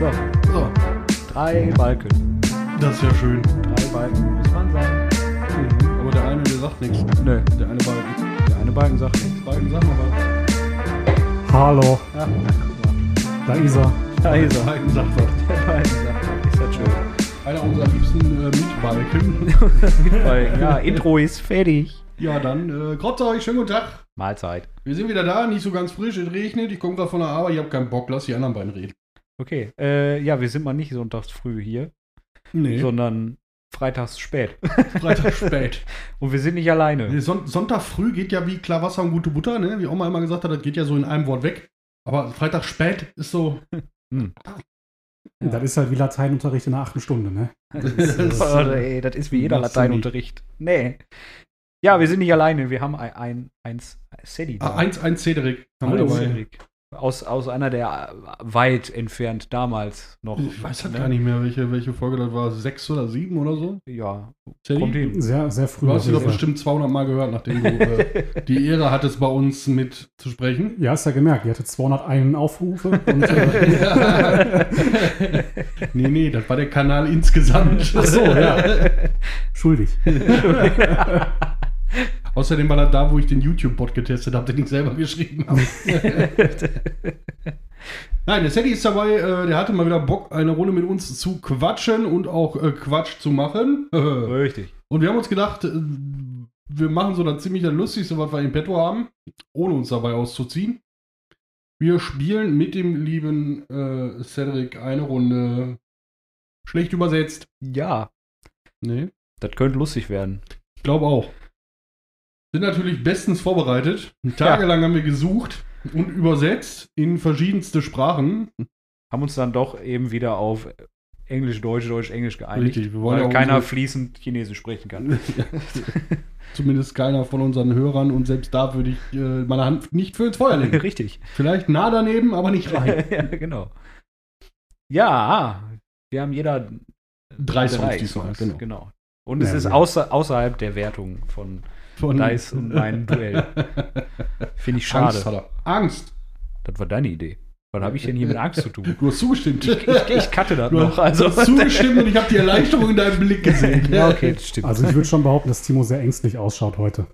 So, So, drei Balken. das ist ja schön. Drei Balken muss man sagen. Mhm. Aber der eine, der sagt nichts. Nö, Der eine Balken. der eine Balken sagt nichts. Balken, sag mal was. Hallo, Ja, guck mal. da ist er. Da ist er. Balken sagt was. Der Balken sagt was. Ist das schön. Einer unserer liebsten äh, Mietbalken. Mitbalken. Ja, Intro ist fertig. ja, dann, äh, Grotze euch, schönen guten Tag. Mahlzeit. Wir sind wieder da, nicht so ganz frisch, es regnet. Ich komme gerade von der Arbeit, ich habe keinen Bock, lass die anderen beiden reden. Okay, äh, ja, wir sind mal nicht sonntags früh hier, Nee, sondern freitags spät. Freitag spät. Und wir sind nicht alleine. Nee, Son Sonntag früh geht ja wie klar Wasser und gute Butter, ne? Wie Oma immer gesagt hat, das geht ja so in einem Wort weg. Aber Freitag spät ist so. Hm. Ja. Das ist halt wie Lateinunterricht in der achten Stunde, ne? Das ist, oh, ey, das ist wie jeder Lateinunterricht. Nee. Ja, wir sind nicht alleine. Wir haben ein, ein, eins Sedi da. Ah, 1-1 Cedric haben wir Hallo. dabei. Cedric. Aus, aus einer der äh, weit entfernt damals noch. Ich weiß halt ne? gar nicht mehr, welche, welche Folge das war. Sechs oder sieben oder so? Ja, kommt hin. Sehr, sehr früh. Du hast sie doch bestimmt 200 Mal gehört, nachdem du äh, die Ehre hattest, bei uns mit zu sprechen. Ja, hast ja gemerkt, die hatte 201 Aufrufe und äh, nee, nee, das war der Kanal insgesamt. Ach so, ja. schuldig. Außerdem war das da, wo ich den YouTube-Bot getestet habe, den ich selber geschrieben habe. Nein, der Sadie ist dabei, äh, der hatte mal wieder Bock, eine Runde mit uns zu quatschen und auch äh, Quatsch zu machen. Richtig. und wir haben uns gedacht, äh, wir machen so das ziemlich das Lustigste, was wir im Petto haben, ohne uns dabei auszuziehen. Wir spielen mit dem lieben äh, Cedric eine Runde schlecht übersetzt. Ja, Nee. das könnte lustig werden. Ich glaube auch. Sind natürlich bestens vorbereitet. Tagelang haben wir gesucht und übersetzt in verschiedenste Sprachen. Haben uns dann doch eben wieder auf Englisch, Deutsch, Deutsch, Englisch geeinigt. Richtig, wir wollen weil ja keiner unsere- fließend Chinesisch sprechen kann. Zumindest keiner von unseren Hörern und selbst da würde ich äh, meine Hand nicht für ins Feuer legen. Richtig. Vielleicht nah daneben, aber nicht rein. ja, genau. Ja, wir haben jeder Drei Songs diesmal, Songs, genau. Und es Ja, ist ja. außer, außerhalb der Wertung von Von Dice und mein Duell. Finde ich Angst schade. hat er. Angst. Das war deine Idee. Was habe ich denn hier mit Angst zu tun? Du hast zugestimmt. Ich, ich cutte das du noch. Also, du hast zugestimmt und ich habe die Erleichterung in deinem Blick gesehen. ja, okay, das stimmt. Also ich würde schon behaupten, dass Timo sehr ängstlich ausschaut heute.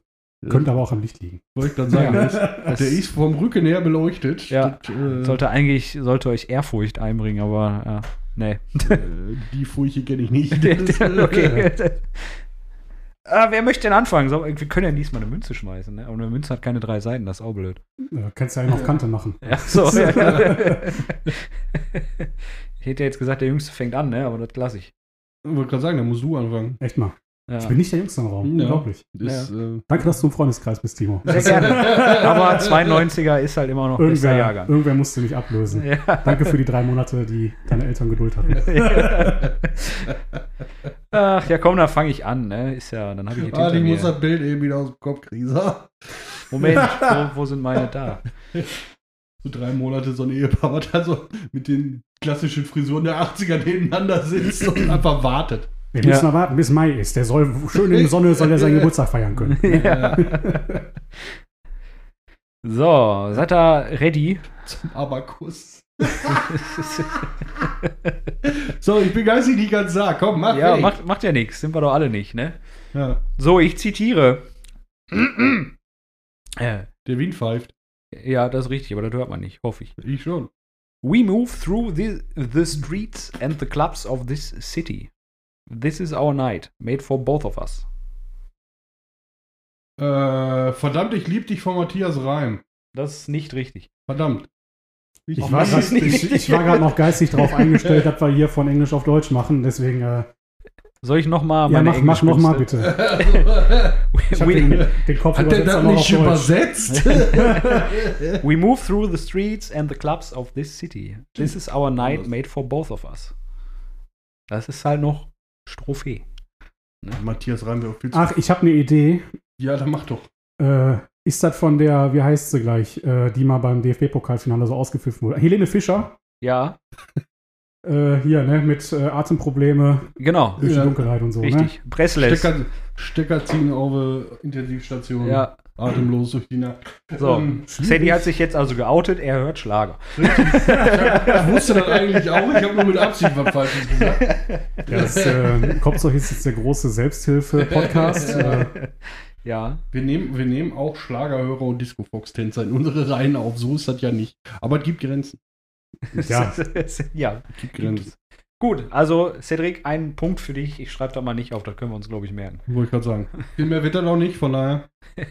Könnte aber auch am Licht liegen. Wollte ich dann sagen. Ja. Der, ist, der ist vom Rücken her beleuchtet. Ja. Das, äh, sollte eigentlich, sollte euch Ehrfurcht einbringen, aber ja, nee. äh, die Furche kenne ich nicht. okay. Ah, wer möchte denn anfangen? So, wir können ja diesmal eine Münze schmeißen, ne? Aber eine Münze hat keine drei Seiten, das ist auch blöd. Äh, kannst ja einen auf Kante machen. Ja, so. ja. ich hätte jetzt gesagt, der Jüngste fängt an, ne? Aber das lasse ich. Ich wollte gerade sagen, da musst du anfangen. Echt mal. Ja. Ich bin nicht der Jüngste im Raum. Ja. Unglaublich. Das, äh, Danke, dass du im Freundeskreis bist, Timo. Sehr gerne. Aber 92er ist halt immer noch Irgendwer, Jahrgang. irgendwer musste mich ablösen. Ja. Danke für die drei Monate, die deine Eltern Geduld hatten. Ach ja, komm, dann fange ich an, ne? Ist ja, dann habe ich ah, ich muss das Bild eben wieder aus dem Kopf kriegen. Moment, wo, wo sind meine da? So drei Monate so ein Ehepaar, was da so mit den klassischen Frisuren der 80er nebeneinander sitzt und einfach wartet. Wir Ja. müssen erwarten, bis Mai ist. Der soll schön in der Sonne soll er seinen Geburtstag feiern können. ja. So, seid ihr ready? Zum Abakus. so, ich bin geistig nicht ganz da. Komm, mach ja, macht, macht ja nichts, sind wir doch alle nicht, ne? Ja, So, ich zitiere. äh, der Wind pfeift. ja, das ist richtig, aber das hört man nicht, hoffe ich. Ich schon. We move through the, the streets and the clubs of this city. This is our night, made for both of us. Äh, verdammt, ich lieb dich von Matthias Reim. Das ist nicht richtig. Verdammt. Ich Auch war, grad, nicht ich, ich war gerade noch geistig darauf eingestellt, dass wir hier von Englisch auf Deutsch machen. Deswegen, äh, Soll ich nochmal ja, meine mach, mach noch mal Englischkünste- bitte. Ich habe den, We, den Kopf Hat der das nicht übersetzt? we move through the streets and the clubs of this city. This is our night, made for both of us. Das ist halt noch Strophe. Matthias Reim wäre auch viel zu. Ach, ich habe eine Idee. Ja, dann mach doch. Äh, ist das von der, wie heißt sie gleich, äh, die mal beim DFB-Pokalfinale so ausgepfiffen wurde? Helene Fischer? Ja. Äh, hier, ne, mit äh, Atemprobleme Genau. durch Ja, die Dunkelheit und so, ne? Richtig. Bresless. Stecker, Stecker ziehen auf äh, Intensivstation. Ja. Atemlos durch die Nacht. So. Ähm, Sadie hat sich jetzt also geoutet, er hört Schlager. Ich wusste das eigentlich auch. Ich habe nur mit Absicht was Falsches gesagt. Ja, das äh, Kopfzeug ist jetzt der große Selbsthilfe-Podcast. äh, Ja. Wir nehmen, wir nehmen auch Schlagerhörer und Disco-Fox-Tänzer in unsere Reihen auf. So ist das ja nicht. Aber es gibt Grenzen. ja, ja. Gut, also Cedric, ein Punkt für dich. Ich schreibe da mal nicht auf, das können wir uns, glaube ich, merken. Wollte ich gerade sagen. Viel mehr wird er noch nicht, von daher.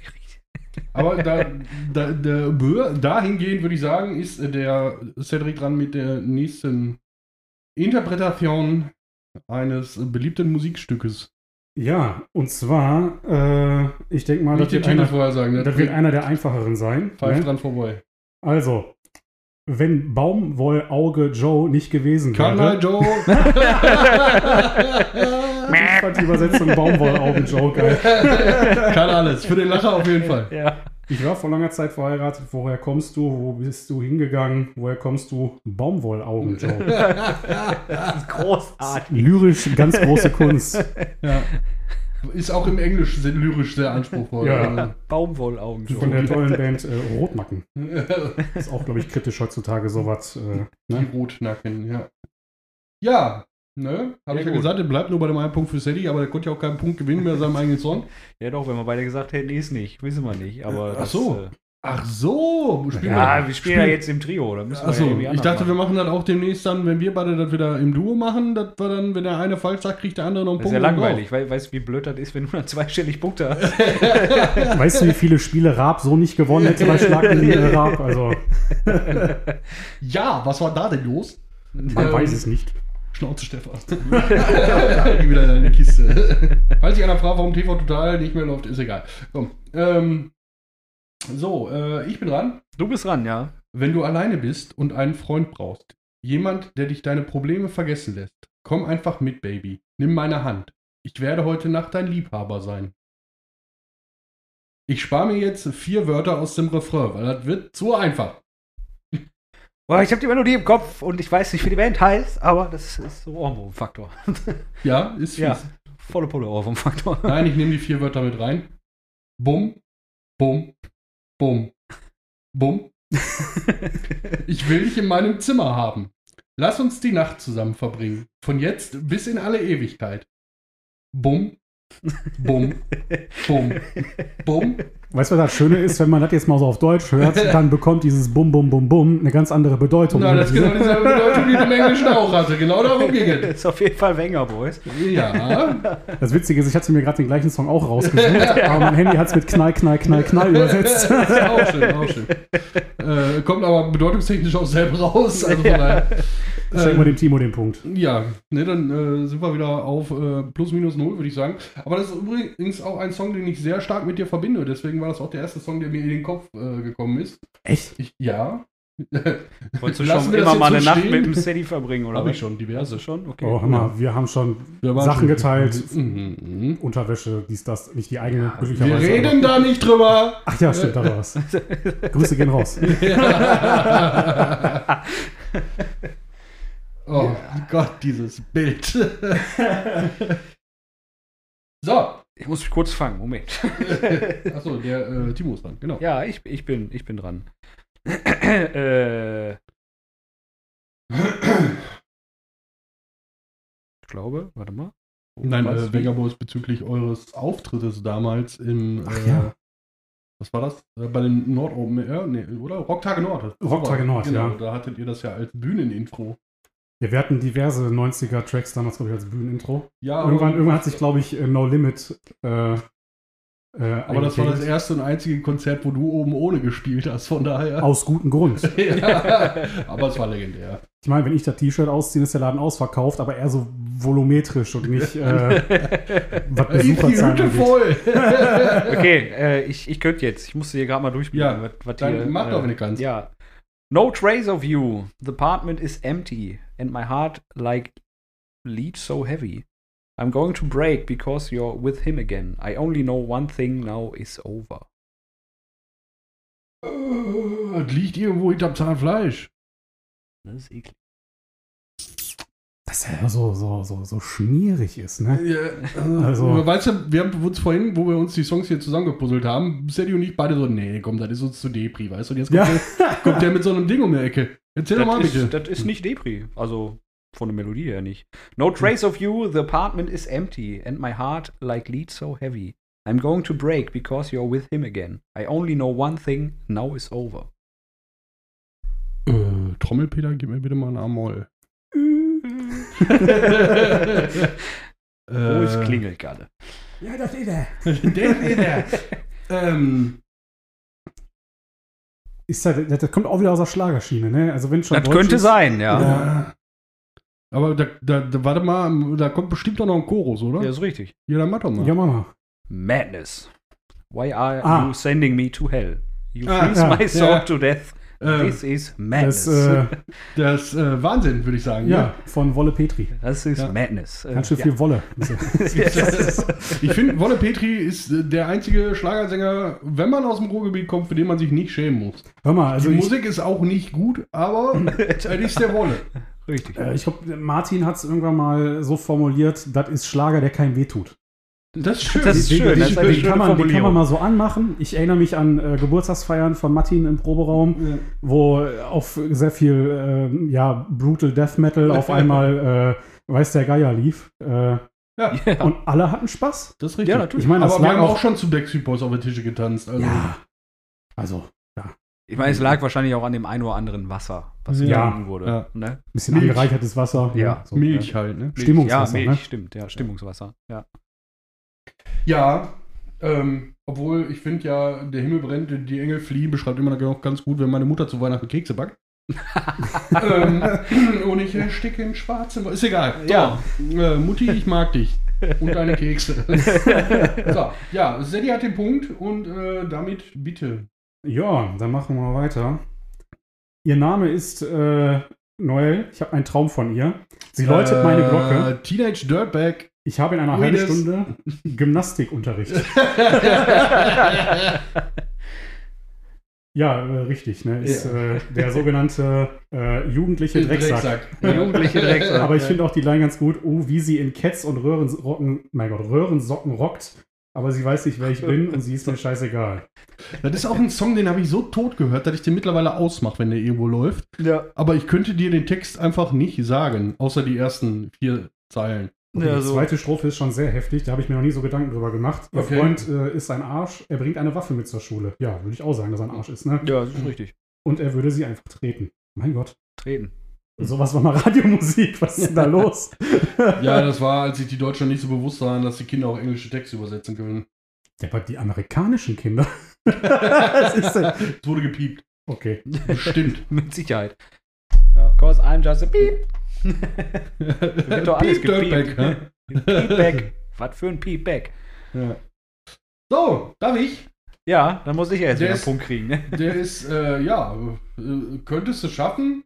Aber da, da, der, dahingehend würde ich sagen, ist der Cedric dran mit der nächsten Interpretation eines beliebten Musikstückes. ja, und zwar, äh, ich denke mal, das Nicht den wird, einer, sagen. das wird einer der einfacheren sein. Pfeift Ne? dran vorbei. Also, wenn Baumwollauge Joe nicht gewesen Kanal wäre, Joe. ich fand die Übersetzung Baumwollaugen Joe geil. Kann alles. Für den Lacher auf jeden Fall. Ja. Ich war vor langer Zeit verheiratet. Woher kommst du? Wo bist du hingegangen? Woher kommst du? Baumwollaugen Joe. Das ist großartig. Lyrisch ganz große Kunst. Ja. Ist auch im Englisch sehr, lyrisch sehr anspruchsvoll. Ja. Baumwollaugen. Von der tollen Band äh, Rotnacken. Ist auch, glaube ich, kritisch heutzutage sowas. Äh, Die ne? Rotnacken, ja. Ja, ne? Habe Ja, ich ja gut. gesagt, er bleibt nur bei dem einen Punkt für Sadie, aber der konnte ja auch keinen Punkt gewinnen bei seinem eigenen Song. Ja doch, wenn wir beide gesagt hätten, ist nicht. Wissen wir nicht. Aber Ach das, so. Äh, Ach so, spielen ja, wir spielen ja jetzt im Trio. Da müssen wir Achso, ja ich dachte, wir machen. machen das auch demnächst dann, wenn wir beide das wieder im Duo machen, dass wir dann, wenn der eine falsch sagt, kriegt der andere noch einen Das ist ja Punkt. langweilig. Weil, weißt du, wie blöd das ist, wenn du dann zweistellig Punkte hast? Weißt du, wie viele Spiele Raab so nicht gewonnen hätte bei Schlag äh, Raab? Also, Ja, was war da denn los? man Ähm, weiß es nicht. Schnauze, Stefan. Wieder in deine Kiste. Falls sich einer fragt, warum TV Total nicht mehr läuft, ist egal. Komm. Ähm, so, äh, ich bin dran. Du bist dran, ja. Wenn du alleine bist und einen Freund brauchst, jemand, der dich deine Probleme vergessen lässt, komm einfach mit, Baby. Nimm meine Hand. Ich werde heute Nacht dein Liebhaber sein. Ich spare mir jetzt vier Wörter aus dem Refrain, weil das wird zu einfach. Boah, ich habe die Melodie im Kopf und ich weiß nicht, wie die Band heißt, aber das ist so Ohrwurm-Faktor. Ja, ist fies. Ja. Volle Pulle Ohrwurm-Faktor. Nein, ich nehme die vier Wörter mit rein. Bum, bum, bum, bum. Ich will dich in meinem Zimmer haben. Lass uns die Nacht zusammen verbringen. Von jetzt bis in alle Ewigkeit. Bum, bum, bum, bum. Weißt du, was das Schöne ist, wenn man das jetzt mal so auf Deutsch hört, dann bekommt dieses Bum, Bum, Bum, Bum eine ganz andere Bedeutung. Na, das ist genau dieselbe Bedeutung, die du im Englischen auch hatte. Genau darum ging es. Das ist auf jeden Fall Wenger, Boys. Ja, Das Witzige ist, ich hatte mir gerade den gleichen Song auch rausgesucht, aber mein Handy hat es mit Knall, Knall, Knall, Knall übersetzt. auch schön, auch schön. Äh, kommt aber bedeutungstechnisch auch selber raus. Also von daher, Schenken wir dem Timo den Punkt. Ja, ne, dann äh, sind wir wieder auf äh, plus minus null, würde ich sagen. Aber das ist übrigens auch ein Song, den ich sehr stark mit dir verbinde. Deswegen war das auch der erste Song, der mir in den Kopf äh, gekommen ist. Echt? Ich, ja. Wolltest du Lassen schon wir immer mal so eine Nacht stehen? mit dem Steady verbringen, oder? Habe ich schon, diverse. Schon? Okay. Oh, hör mal, wir haben schon Wir Sachen schon- geteilt. Mhm. Unterwäsche, dies, das, nicht die eigene, Wir glücklicherweise. reden da nicht drüber. Ach ja, stimmt, da war was. Grüße gehen raus. oh Gott, dieses Bild. so. Ich muss mich kurz fangen, Moment. Achso, der äh, Timo ist dran, genau. ja, ich, ich, bin, ich bin dran. äh, ich glaube, warte mal. Nein, Was? äh, Vegabos bezüglich eures Auftrittes damals im. Ach äh, ja. Was war das? Äh, bei den Nord Open Air? Nee, oder? Rocktage Nord. Rocktage Nord, genau, ja. Da hattet ihr das ja als Bühnenintro. Ja, wir hatten diverse 90er-Tracks damals, glaube ich, als Bühnenintro. Ja, Irgendwann, aber, irgendwann hat sich, glaube ich, äh, No Limit. Äh, äh, aber das war das erste und einzige Konzert, wo du oben ohne gespielt hast, von daher. Aus gutem Grund. ja, aber es war legendär. Ich meine, wenn ich das T-Shirt ausziehe, ist der Laden ausverkauft, aber eher so volumetrisch und nicht, äh, was Ist die Besucherzahlen Hütte angeht. voll! Okay, äh, ich, ich könnte jetzt. Ich musste hier gerade mal durchblicken. Ja, was, was dann hier, mach doch, wenn du kannst. Ja. No trace of you. The apartment is empty. And my heart like lead so heavy. I'm going to break because you're with him again. I only know one thing now is over. Äh, Das liegt irgendwo hinterm Zahnfleisch. Das ist eklig. Was ja so, so, so, so schmierig ist, ne? Ja, Also- also, weißt du, wir haben uns vorhin, wo wir uns die Songs hier zusammengepuzzelt haben, Sadie und ich beide so, nee, komm, das ist uns zu Depri, weißt du? Und jetzt kommt, Ja. der, kommt der mit so einem Ding um die Ecke. Erzähl doch mal Das bitte. ist, das ist nicht Depri. Also von der Melodie her nicht. No trace of you, the apartment is empty, and my heart like lead so heavy. I'm going to break because you're with him again. I only know one thing, now is over. Äh, Trommelpeter, gib mir bitte mal ein A-Moll. Wo ist Äh, Klingelgalle? Ja, das ist er. der, der, der. ähm, Ist das, das, das kommt auch wieder aus der Schlagerschiene, ne? Also wenn schon Das Deutsch könnte ist, sein, ja. Ja. aber da, da, da, warte mal, da kommt bestimmt auch noch ein Chorus, oder? Ja, ist richtig. Ja, dann mach doch mal. Ja, Mama. Madness. Why are Ah. you sending me to hell? You Ah, freeze ja, my soul ja. to death. Ähm, This is madness. Das, äh, das ist äh, Wahnsinn, würde ich sagen. ja, von Wolle Petri. Das ist Ja. Madness. Äh, Ganz schön ja. viel Wolle. Ich finde, Wolle Petri ist äh, der einzige Schlagersänger, wenn man aus dem Ruhrgebiet kommt, für den man sich nicht schämen muss. Hör mal, also die ich, Musik ist auch nicht gut, aber es ist der Wolle. Richtig. äh, ich glaube, Martin hat es irgendwann mal so formuliert, das ist Schlager, der keinem wehtut. Das ist schön. Das ist Den- schön, Den, das ist den, kann man, den kann man mal so anmachen. Ich erinnere mich an äh, Geburtstagsfeiern von Martin im Proberaum, wo äh, auf sehr viel ähm, ja, Brutal Death Metal auf einmal äh, Weiß der Geier lief. Äh, Ja. Und alle hatten Spaß. Das ist richtig. Ja, natürlich. Ich meine, aber wir haben auch schon zu Backstreet Boys auf den Tische getanzt. Also, Ja. Also, Ich meine, es lag wahrscheinlich auch an dem ein oder anderen Wasser, was Ja. getrunken wurde. Ja. Ne? ein bisschen angereichertes Wasser. Ja. so, Milch halt, ne? Stimmungswasser, Ja, Milch, ne? stimmt. Ja, Stimmungswasser. Ja. Ja, ähm, obwohl ich finde ja, der Himmel brennt, die Engel fliehen, beschreibt immer noch ganz gut, wenn meine Mutter zu Weihnachten Kekse backt. ähm, und ich ersticke in schwarzem. Ist egal. So, Ja. Äh, Mutti, ich mag dich. Und deine Kekse. so, ja, Sadie hat den Punkt und äh, damit bitte. Ja, dann machen wir weiter. Ihr Name ist äh, Noel. Ich habe einen Traum von ihr. Sie läutet meine Glocke. Äh, Teenage Dirtbag. Ich habe in einer halben Stunde Gymnastikunterricht. Ja, äh, richtig. Ne? Ist Ja. äh, der sogenannte äh, jugendliche Drecksack. Ja. Jugendliche Drecksack. Aber ich finde auch die Line ganz gut. Oh, wie sie in Cats und Röhrensocken, mein Gott, Röhrensocken rockt. Aber sie weiß nicht, wer ich bin und sie ist mir scheißegal. Das ist auch ein Song, den habe ich so tot gehört, dass ich den mittlerweile ausmache, wenn der irgendwo läuft. Ja. Aber ich könnte dir den Text einfach nicht sagen, außer die ersten vier Zeilen. Ja, die so. zweite Strophe ist schon sehr heftig. Da habe ich mir noch nie so Gedanken drüber gemacht. Ihr Okay. Freund äh, ist ein Arsch. Er bringt eine Waffe mit zur Schule. Ja, würde ich auch sagen, dass er ein Arsch ist. Ne? ja, das ist richtig. Und er würde sie einfach treten. Mein Gott. Treten. Sowas war mal Radiomusik. Was ist denn da los? Ja, das war, als sich die Deutschen nicht so bewusst waren, dass die Kinder auch englische Texte übersetzen können. Ja, aber die amerikanischen Kinder. Was ist denn? Es wurde gepiept. Okay. Bestimmt. Mit Sicherheit. Ja. Cause I'm just a beep. Wird doch alles Piep Dirtbag, gepiept. hä? Peepback. Was für ein Peepback. Ja. So, darf ich? Ja, dann muss ich ja jetzt Der wieder einen ist- Punkt kriegen. Ne? Der ist, äh, ja, äh, könntest du schaffen.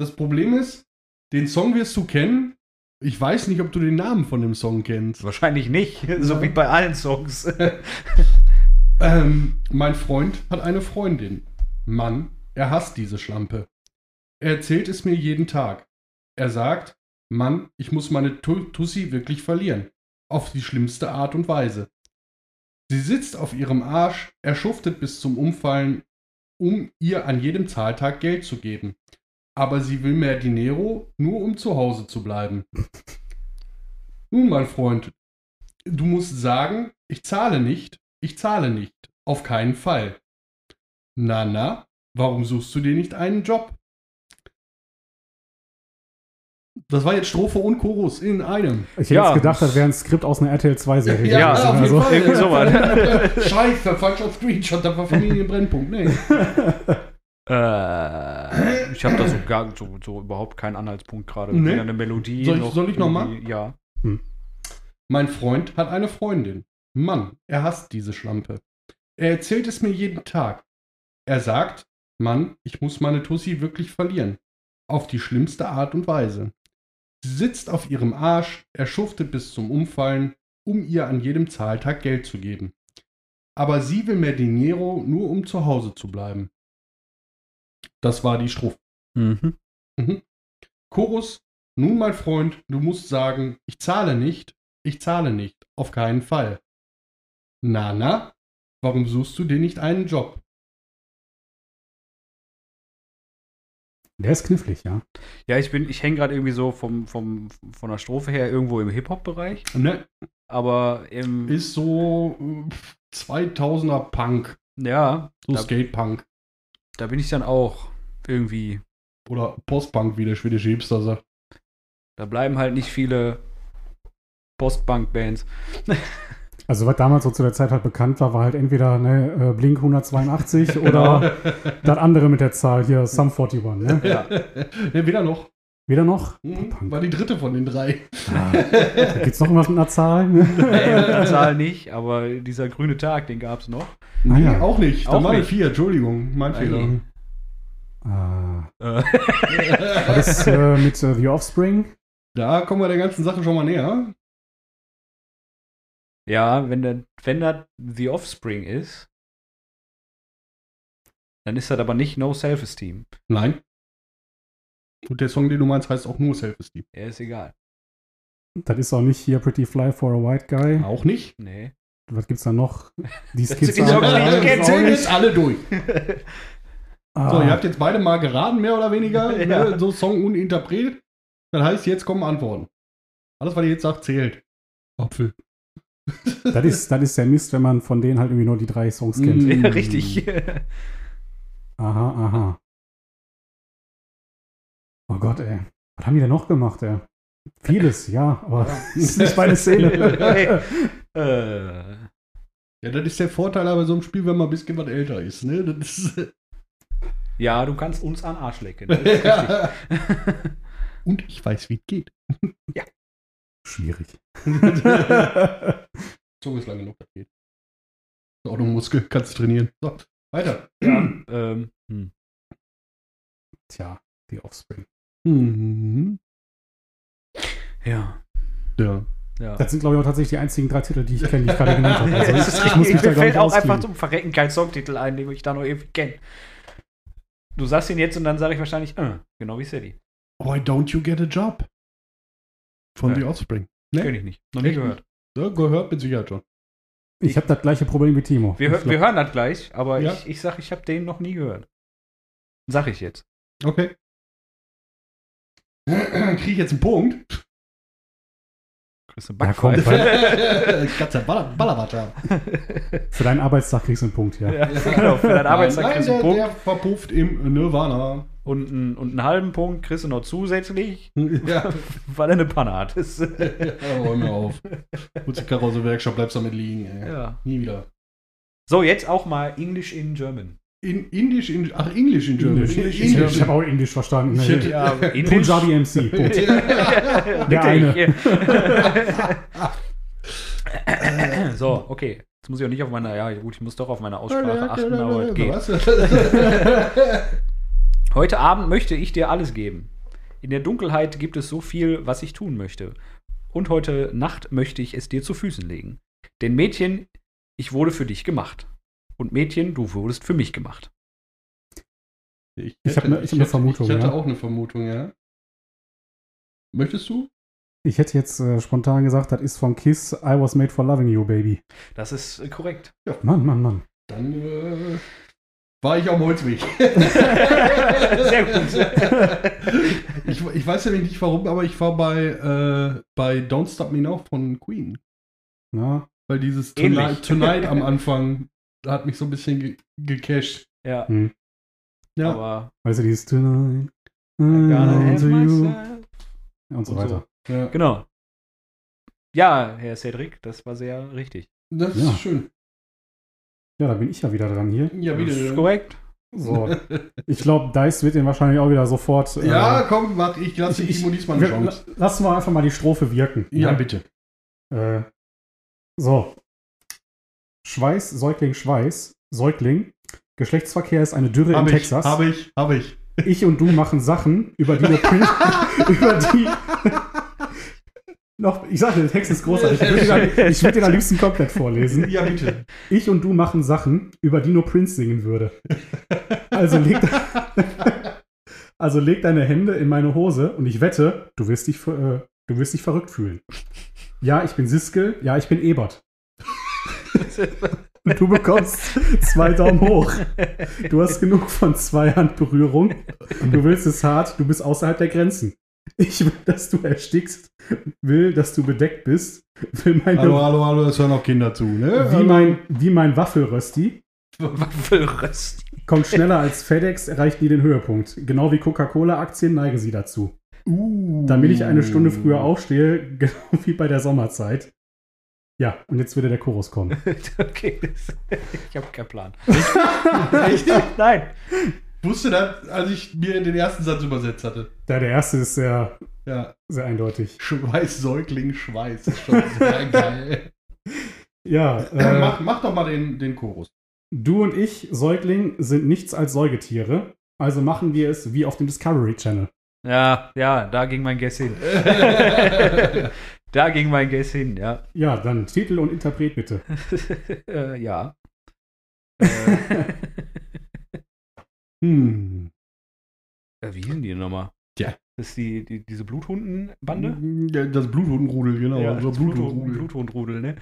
Das Problem ist, den Song wirst du kennen. Ich weiß nicht, ob du den Namen von dem Song kennst. Wahrscheinlich nicht, so wie bei allen Songs. Ähm, mein Freund hat eine Freundin. Mann, er hasst diese Schlampe. Er erzählt es mir jeden Tag. Er sagt, Mann, ich muss meine Tu- Tussi wirklich verlieren. Auf die schlimmste Art und Weise. Sie sitzt auf ihrem Arsch, er schuftet bis zum Umfallen, um ihr an jedem Zahltag Geld zu geben. Aber sie will mehr Dinero, nur um zu Hause zu bleiben. Nun, mein Freund, du musst sagen, ich zahle nicht, ich zahle nicht. Auf keinen Fall. Na, na, warum suchst du dir nicht einen Job? Das war jetzt Strophe und Chorus in einem. Ich hätte Ja. jetzt gedacht, das wäre ein Skript aus einer RTL 2-Serie. Ja, gewesen. auf jeden also, Fall. irgendwie sowas. Scheiße, falscher Screenshot, da war Familienbrennpunkt. Nee. Äh, ich habe da so, gar, so, so überhaupt keinen Anhaltspunkt gerade. Nee. Weder eine Melodie. Soll ich- soll ich noch mal? Ja. Mein Freund hat eine Freundin. Mann, er hasst diese Schlampe. Er erzählt es mir jeden Tag. Er sagt, Mann, ich muss meine Tussi wirklich verlieren. Auf die schlimmste Art und Weise. Sie sitzt auf ihrem Arsch, er schuftet bis zum Umfallen, um ihr an jedem Zahltag Geld zu geben. Aber sie will mehr Dinero, nur um zu Hause zu bleiben. Das war die Strophe. Mhm. Mhm. Chorus, Nun, mein Freund, du musst sagen, ich zahle nicht, ich zahle nicht, auf keinen Fall. Na, na, warum suchst du dir nicht einen Job? Der ist knifflig, ja. Ja, ich bin, ich hänge gerade irgendwie so vom, vom, von der Strophe her irgendwo im Hip-Hop-Bereich. Ne, Aber im, ist so äh, 2000er Punk, ja, so Skate-Punk da bin ich dann auch irgendwie. oder Post-Punk, wie der schwedische Hipster sagt. Da bleiben halt nicht viele Post-Punk-Bands. Also was damals so zu der Zeit halt bekannt war, war halt entweder ne, äh, Blink 182 oder das andere mit der Zahl hier, Sum 41, ne? Ja. ne, weder noch. Wieder noch? Hm, Punk. war die dritte von den drei. Ah, da gibt's noch irgendwas mit einer Zahl? Nee, die Zahl nicht, aber dieser grüne Tag, den gab es noch. Ah, Nee, ja. auch nicht. Da waren nicht. vier, Entschuldigung, mein Ei. Fehler. Ah, war das äh, mit äh, The Offspring? Da kommen wir der ganzen Sache schon mal näher. Ja, wenn, der, wenn das The Offspring ist, dann ist das aber nicht No Self-Esteem. Nein. Und der Song, den du meinst, heißt auch nur Self-Esteem. Ja, ist egal. Das ist auch nicht hier Pretty Fly for a White Guy. Auch nicht. Nee. Was gibt's da noch? Die Skizze. auch Zählen jetzt alle durch. Ah, So, ihr habt jetzt beide mal geraten, mehr oder weniger. Ja. Ne? So Song und Interpret. Das heißt, jetzt kommen Antworten. Alles, was ihr jetzt sagt, zählt. Apfel. das, ist, das ist der Mist, wenn man von denen halt irgendwie nur die drei Songs kennt. Mm. Ja, richtig. Aha, aha. Oh Gott, ey. Was haben die denn noch gemacht, ey? Vieles, ja, aber das ist nicht meine Szene. äh, Ja, das ist der Vorteil aber so einem Spiel, wenn man ein bisschen was älter ist. Ne? Das ist ja, du kannst uns an Arsch lecken. Das ist richtig. und ich weiß, wie es geht. Schwierig. Zunge ist lang genug, das geht. Ist auch noch ein Muskel, kannst du trainieren. So, weiter. ja, ähm, hm. Tja, die Offspring. Mhm. ja. Ja. ja. Das sind, glaube ich, auch tatsächlich die einzigen drei Titel, die ich kenne, die ich gerade genannt habe. Also Das ich, ich muss mich da Mir gar fällt auch einfach zum Verrecken kein Songtitel ein, den ich da noch irgendwie kenne. Du sagst ihn jetzt und dann sage ich wahrscheinlich, äh, genau wie City. Why don't you get a job? Von Ja. The Offspring. Kenn ich nicht. Noch nie Echt gehört. Ja, gehört mit Sicherheit schon. Ich habe das gleiche Problem wie Timo. Wir, hör- Ich wir hören das gleich, aber Ja. ich, ich sag, ich habe den noch nie gehört. Sag ich jetzt. Okay. Kriege ich jetzt einen Punkt? Kriegst du Ja, komm, Backpfeife. Kannst ja Baller, Ballerwatt haben. Für deinen Arbeitstag kriegst du einen Punkt, ja. ja, genau, für deinen Arbeitstag Nein, kriegst du der, einen der Punkt. verpufft im Nirvana. Und, einen- und einen halben Punkt kriegst du noch zusätzlich, ja. weil er eine Panne hat. Das, ja, räum mir auf. Putz die Karre aus der Werkstatt, bleibst damit liegen. Ey. ja. Nie wieder. So, jetzt auch mal English in German. In Indisch, in, ach, Englisch in German. Englisch. In- Ich, ich habe auch Englisch verstanden. Ich hätte- Ja, Punjabi MC. Punkt. Der eine. eine. so, okay. Jetzt muss ich auch nicht auf meine, ja gut, ich muss doch auf meine Aussprache achten, aber es geht. Heute Abend möchte ich dir alles geben. In der Dunkelheit gibt es so viel, was ich tun möchte. Und heute Nacht möchte ich es dir zu Füßen legen. Denn Mädchen, ich wurde für dich gemacht. Und Mädchen, du wurdest für mich gemacht. Ich, Ich hab ne- ich hab eine hätte- Vermutung, Ich hatte ja. auch eine Vermutung, ja. Möchtest du? Ich hätte jetzt äh, spontan gesagt, das ist von Kiss I Was Made for Loving You, Baby. Das ist äh, korrekt. Mann, Mann, Mann. Dann äh, war ich am Holzweg. Sehr gut. ich, ich weiß ja nicht warum, aber ich war bei, äh, bei Don't Stop Me Now von Queen. Na, Weil dieses. Tonight, Tonight am Anfang hat mich so ein bisschen ge gecasht. Ja, hm. Ja. aber weißt du, dieses Tonight, und so Und weiter. ja. Genau. Ja, Herr Cedric, das war sehr richtig. Das Ja. ist schön. Ja, da bin ich ja wieder dran hier. Ja, Das ist korrekt. So, ich glaube, Dice wird den wahrscheinlich auch wieder sofort. äh, Ja, komm, warte, ich lasse ich, Timo diesmal eine wir- Chance. la- Lassen wir einfach mal die Strophe wirken. Ja, ne? bitte. Äh, so. Schweiß, Säugling, Schweiß, Säugling. Geschlechtsverkehr ist eine Dürre Hab in ich, Texas. hab ich, hab ich. Ich und du machen Sachen, über die wir Prince, über die. Noch, ich sage, der Text ist großartig. Ich würde den, ich würd den am liebsten komplett vorlesen. Ja, bitte. Ich und du machen Sachen, über die nur Prince singen würde. Also leg, Also leg deine Hände in meine Hose und ich wette, du wirst dich, äh, du wirst dich verrückt fühlen. Ja, ich bin Siskel, ja, ich bin Ebert. Und du bekommst zwei Daumen hoch. Du hast genug von zwei Handberührung. Du willst es hart, du bist außerhalb der Grenzen. Ich will, dass du erstickst, will, dass du bedeckt bist, will meine, Hallo, hallo, hallo, es hören auch Kinder zu, ne? wie, mein, wie mein Waffelrösti. Waffelröst. Kommt schneller als FedEx, erreicht nie den Höhepunkt. Genau wie Coca-Cola-Aktien neigen sie dazu. Uh. Damit ich eine Stunde früher aufstehe, genau wie bei der Sommerzeit. Ja, und jetzt würde der Chorus kommen. okay, das, ich habe keinen Plan. Nein. Wusste das, als ich mir den ersten Satz übersetzt hatte. Ja, der erste ist sehr, Ja. sehr eindeutig. Schweiß, Säugling, Schweiß. Ist schon sehr geil. Ja, Äh, äh, mach, mach doch mal den, den Chorus. du und ich, Säugling, sind nichts als Säugetiere. Also machen wir es wie auf dem Discovery Channel. Ja, ja, da ging mein Guess hin. da ging mein Guess hin, ja. Ja, dann Titel und Interpret bitte. äh, ja. Hm. äh, wie hießen die nochmal? Tja. Das ist die, die, diese Bluthundenbande? Ja, das Bluthundenrudel, genau. Ja, unser das Bluthund, Bluthundenrudel. Bluthundrudel, ne?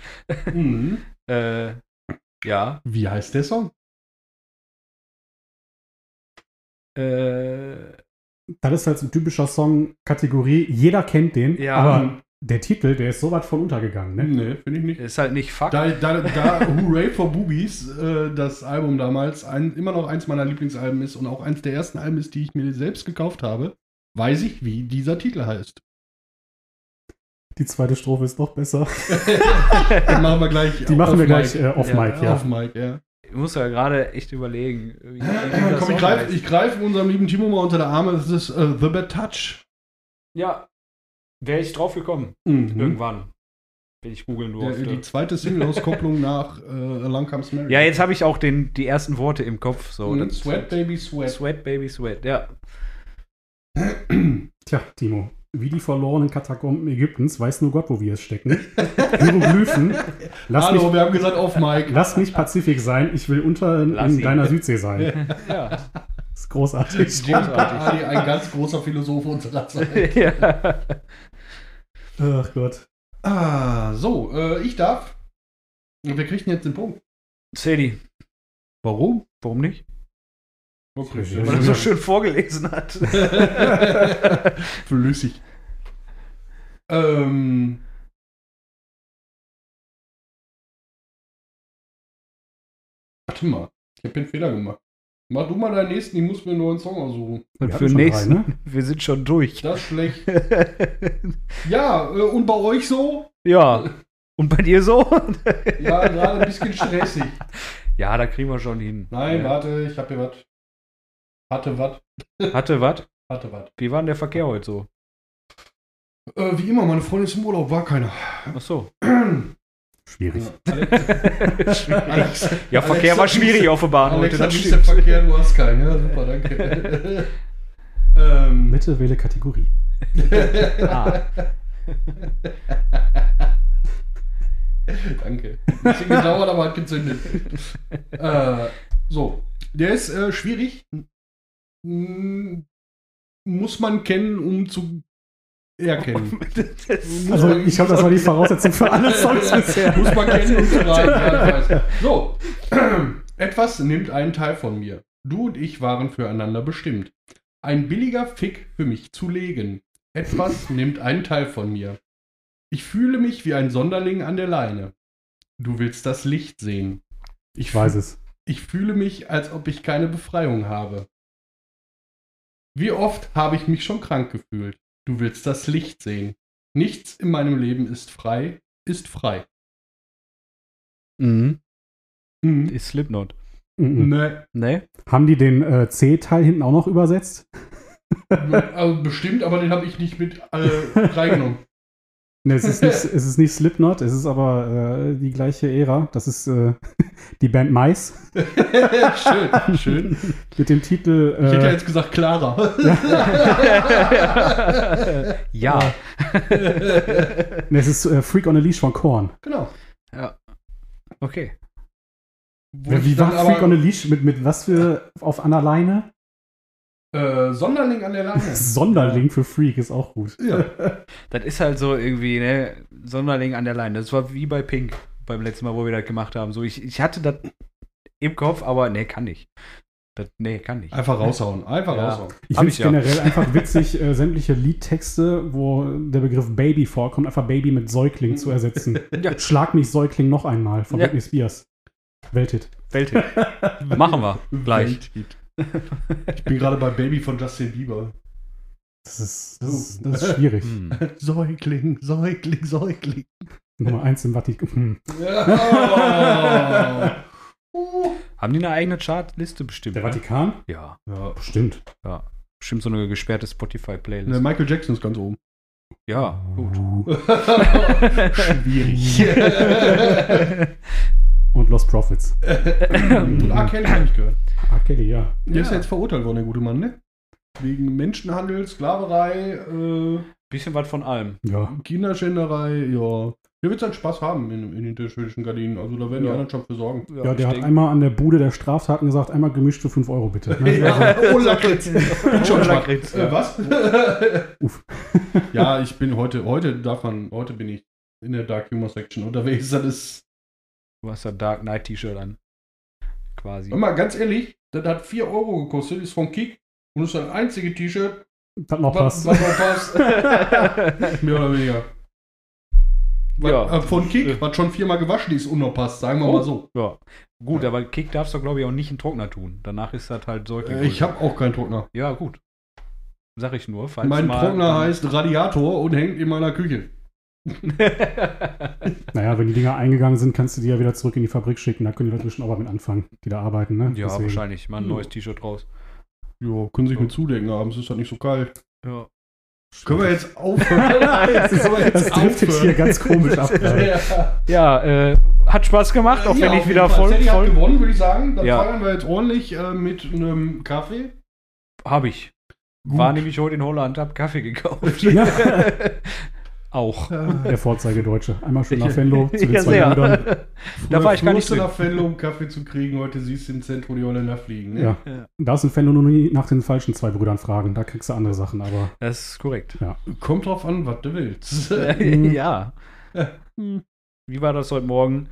Mhm. Äh, ja. Wie heißt der Song? Äh, Das ist halt so ein typischer Song, Kategorie, jeder kennt den, Ja. aber der Titel, der ist so weit von untergegangen, ne? Nee, finde ich nicht. ist halt nicht Fuck. Da, da, da Hooray for Boobies, äh, das Album damals, ein, immer noch eins meiner Lieblingsalben ist und auch eins der ersten Alben ist, die ich mir selbst gekauft habe, weiß ich, wie dieser Titel heißt. Die zweite Strophe ist noch besser. Die machen wir gleich. Die machen off wir gleich äh, off Ja, Mic, ja. Auf Mic, ja. Ich muss ja gerade echt überlegen. Wie, wie Komm, ich greife greif unserem lieben Timo mal unter der Arme. Das ist äh, The Bad Touch. Ja. Wäre ich drauf gekommen. Mhm. Irgendwann. Wenn ich googeln Der, durfte. die zweite Single-Auskopplung nach äh, Along Comes Mary. ja, jetzt habe ich auch den, die ersten Worte im Kopf. So, Mhm, Sweat Baby Sweat. Sweat, Baby, Sweat. Ja. Tja, Timo, wie die verlorenen Katakomben Ägyptens, weiß nur Gott, wo wir es stecken. Hieroglyphen, lass, Hallo, mich, wir haben gesagt auf Mic. lass mich Pazifik sein, ich will unter in, Lass ihn. deiner Südsee sein. ja. Großartig. Jim Ali, ein ganz großer Philosoph unserer Zeit. ja. Ach Gott. Ah, so, äh, ich darf. Wir kriegen jetzt den Punkt. Sadie, Warum? warum nicht? Okay. Weil er so schön vorgelesen hat. Flüssig. Ähm. Warte mal, ich habe den Fehler gemacht. Mach du mal deinen nächsten, ich muss mir nur einen Song aussuchen. Und Wir für den nächsten, drei, ne? wir sind schon durch. Das ist schlecht. Ja, äh, und bei euch so? ja. Und bei dir so? Ja, gerade ein bisschen stressig. ja, da kriegen wir schon hin. Nein, ja. warte, ich habe hier was. Hatte was. Hatte was? Hatte was. Wie war denn der Verkehr heute so? Äh, wie immer, meine Freundin ist im Urlaub, war keiner. Ach so. Schwierig. Alex, Ja, Verkehr war schwierig auf der Bahn heute. Das wie ist der stimmt. Verkehr? Du hast keinen. Ja, super, danke. ähm, Bitte wähle Kategorie. Ah. danke. Ein bisschen gedauert, aber hat gezündet. äh, so, der ist äh, schwierig. Muss man kennen, um zu erkennen. Also ich glaube, das war die Voraussetzung für alle Songs bisher. Muss man kennen, zu rein. Ja. So, etwas nimmt einen Teil von mir. Du und ich waren füreinander bestimmt. Ein billiger Fick für mich zu legen. Etwas nimmt einen Teil von mir. Ich fühle mich wie ein Sonderling an der Leine. Du willst das Licht sehen. Ich weiß es. Ich fühle mich, als ob ich keine Befreiung habe. Wie oft habe ich mich schon krank gefühlt? Du willst das Licht sehen. Nichts in meinem Leben ist frei, ist frei. Mhm. Mhm. Ist Slipknot. Mhm. Ne, Ne? Haben die den äh, C-Teil hinten auch noch übersetzt? also bestimmt, aber den habe ich nicht mit äh, reingenommen. Ne, es ist nicht, es ist nicht Slipknot, es ist aber äh, die gleiche Ära. Das ist äh, die Band Mice schön, schön. mit dem Titel. Ich hätte ja Äh, jetzt gesagt Clara. ja. ne, es ist äh, Freak on a Leash von Korn. genau. ja. Okay. Wo Wie war Freak aber, on a Leash mit, mit was für auf einer Leine? Äh, Sonderling an der Leine. Sonderling für Freak ist auch gut. ja. Das ist halt so irgendwie, ne, Sonderling an der Leine. Das war wie bei Pink beim letzten Mal, wo wir das gemacht haben. So, ich, ich hatte das im Kopf, aber ne, kann nicht. Das, nee, kann nicht. Einfach raushauen. Einfach Ja. raushauen. Ich finde es ja. generell einfach witzig, äh, sämtliche Liedtexte, wo der Begriff Baby vorkommt, einfach Baby mit Säugling zu ersetzen. Ja. Schlag mich Säugling noch einmal von Ja. Britney Spears. Welthit. Welthit. Machen wir gleich. Welthit. Ich bin gerade bei Baby von Justin Bieber. Das ist, das ist, das ist schwierig. Hm. Säugling, Säugling, Säugling. Nummer eins im Vatikan. Hm. Ja. Haben die eine eigene Chartliste bestimmt? Der ne? Vatikan? Ja, ja. Bestimmt. bestimmt so eine gesperrte Spotify-Playlist. Ne, Michael Jackson ist ganz oben. Ja, gut. Schwierig. Und Lost Profits. Und R. Kelly habe ich gehört. Ah, Kelly, ja. Der ist Ja. ja jetzt verurteilt worden, der gute Mann, ne? Wegen Menschenhandel, Sklaverei, äh, Bisschen was von allem. Ja. Kinderschänderei, ja. Der wird seinen Spaß haben in, in den schwedischen Gardinen. Also da werden die Ja. anderen schon für sorgen. Ja, ich der hat denk- einmal an der Bude der Straftaten gesagt, einmal gemischt für 5 Euro bitte. Ne? Ja, oh Lakritz. Oh, Lakritz, Äh, ja. was? Uff. ja, ich bin heute, heute darf man, heute bin ich in der Dark Humor Section unterwegs. Das ist, Du hast ein Dark Knight T-Shirt an. Quasi. hör mal, ganz ehrlich, das hat 4 Euro gekostet, ist von Kick und ist das einzige T-Shirt, Das noch was, passt. was noch passt. Mehr oder weniger. Was, Ja. äh, von Kick, was schon viermal gewaschen ist und noch passt, sagen wir Oh. mal so. ja. Gut, aber Kick darfst du, glaube ich, auch nicht in Trockner tun. Danach ist das halt Säugling. Äh, ich habe auch keinen Trockner. Ja, gut. Sag ich nur. Falls Mein mal Trockner heißt Radiator und hängt in meiner Küche. Naja, wenn die Dinger eingegangen sind, kannst du die ja wieder zurück in die Fabrik schicken. Da können die Leute auch mal mit anfangen, die da arbeiten. Ne? ja, Deswegen. wahrscheinlich. Mal ein Ja. neues T-Shirt raus. Ja, können sich mit zudecken, abends ist das nicht so kalt. Ja. Können wir jetzt aufhören? Das, ist, das driftet hier ganz komisch ab. Ja. Ja, äh, hat Spaß gemacht, auch Ja, wenn ich wieder voll, Sadie hat voll gewonnen, würde ich sagen. Dann Ja. feiern wir jetzt ordentlich äh, mit einem Kaffee. habe ich. Gut. War nämlich heute in Holland, hab Kaffee gekauft. Ja. Auch. Der Vorzeigedeutsche. Einmal schön nach Venlo zu den Ja, zwei sehr. Brüdern. Da war ich gar nicht so so. nach Venlo, um Kaffee zu kriegen. Heute siehst du im Zentrum die Holländer fliegen. Ne? Ja. Ja. Da ist in Venlo nur nie nach den falschen zwei Brüdern fragen. Da kriegst du andere Sachen, aber Das ist korrekt. Kommt drauf an, was du willst. ja. Hm. Wie war das heute Morgen?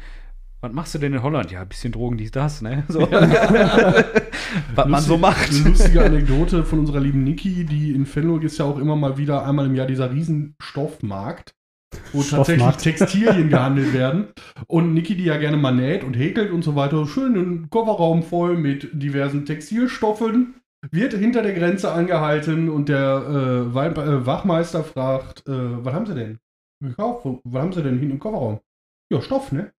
Was machst du denn in Holland? Ja, ein bisschen Drogen, dies, das, ne? So. Was man so Lustig- macht. Eine lustige Anekdote von unserer lieben Niki, die in Venlo ist ja auch immer mal wieder einmal im Jahr dieser riesen Stoffmarkt, wo tatsächlich. Textilien gehandelt werden. Und Niki, die ja gerne mal näht und häkelt und so weiter, schön einen Kofferraum voll mit diversen Textilstoffen, wird hinter der Grenze angehalten und der äh, äh, Wachmeister fragt, äh, was haben sie denn? Gekauft? Was haben sie denn hinten im Kofferraum? Ja, Stoff, ne?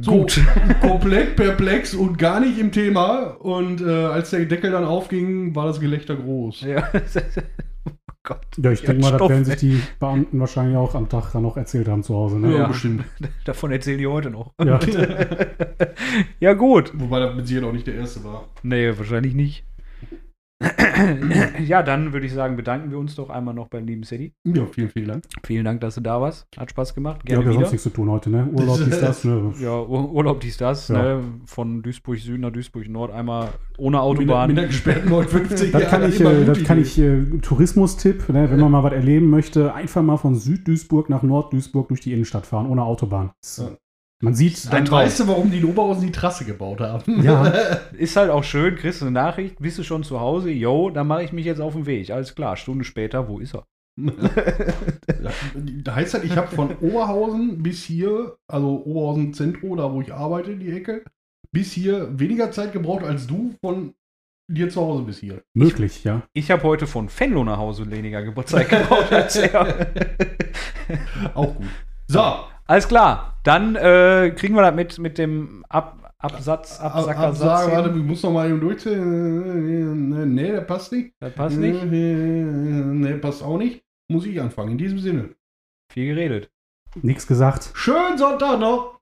So, Gut. komplett perplex und gar nicht im Thema. Und äh, als der Deckel dann aufging, war das Gelächter groß. Ja. oh Gott. ja, ich denke mal, das Stoff, werden sich die Beamten wahrscheinlich auch am Tag dann noch erzählt haben zu Hause. Ne? Ja, Ja. bestimmt. Davon erzählen die heute noch. Ja. ja, gut. Wobei das mit Sicherheit auch nicht der erste war. Nee, wahrscheinlich nicht. ja, dann würde ich sagen, bedanken wir uns doch einmal noch beim lieben Sadie. Ja, vielen, vielen Dank. Vielen Dank, dass du da warst. Hat Spaß gemacht. Ja, Gerne wir haben sonst nichts zu tun heute, ne? Urlaub, dies, das, ne? Ja, Ur Urlaub dies, das. Ja. Ne? Von Duisburg Süd nach Duisburg Nord einmal ohne Mit, Autobahn. mit einer gesperrten 950 Das kann ich, äh, das kann ich äh, Tourismustipp, ne? wenn man mal was erleben möchte, einfach mal von Südduisburg nach Nordduisburg durch die Innenstadt fahren, ohne Autobahn. Ja. Man sieht, Dann weißt du, warum die in Oberhausen die Trasse gebaut haben. Ja. Ist halt auch schön, kriegst du eine Nachricht, bist du schon zu Hause? Yo, dann mache ich mich jetzt auf den Weg. Alles klar, Stunde später, wo ist er? da heißt halt, ich habe von Oberhausen bis hier, also Oberhausen Zentrum, da wo ich arbeite, die Ecke, bis hier weniger Zeit gebraucht als du von dir zu Hause bis hier. möglich, ja. Ich habe heute von Venlo nach Hause weniger Geburtstag gebraucht als er. Auch gut. So, Alles klar, dann äh, kriegen wir das mit, mit dem Ab Absatz, Absackersatz. Absage, warte, ich muss noch mal eben durchzählen. Nee, der passt nicht. Das passt nicht. Nee, passt auch nicht. Muss ich anfangen. In diesem Sinne. Viel geredet. Nix gesagt. Schönen Sonntag noch.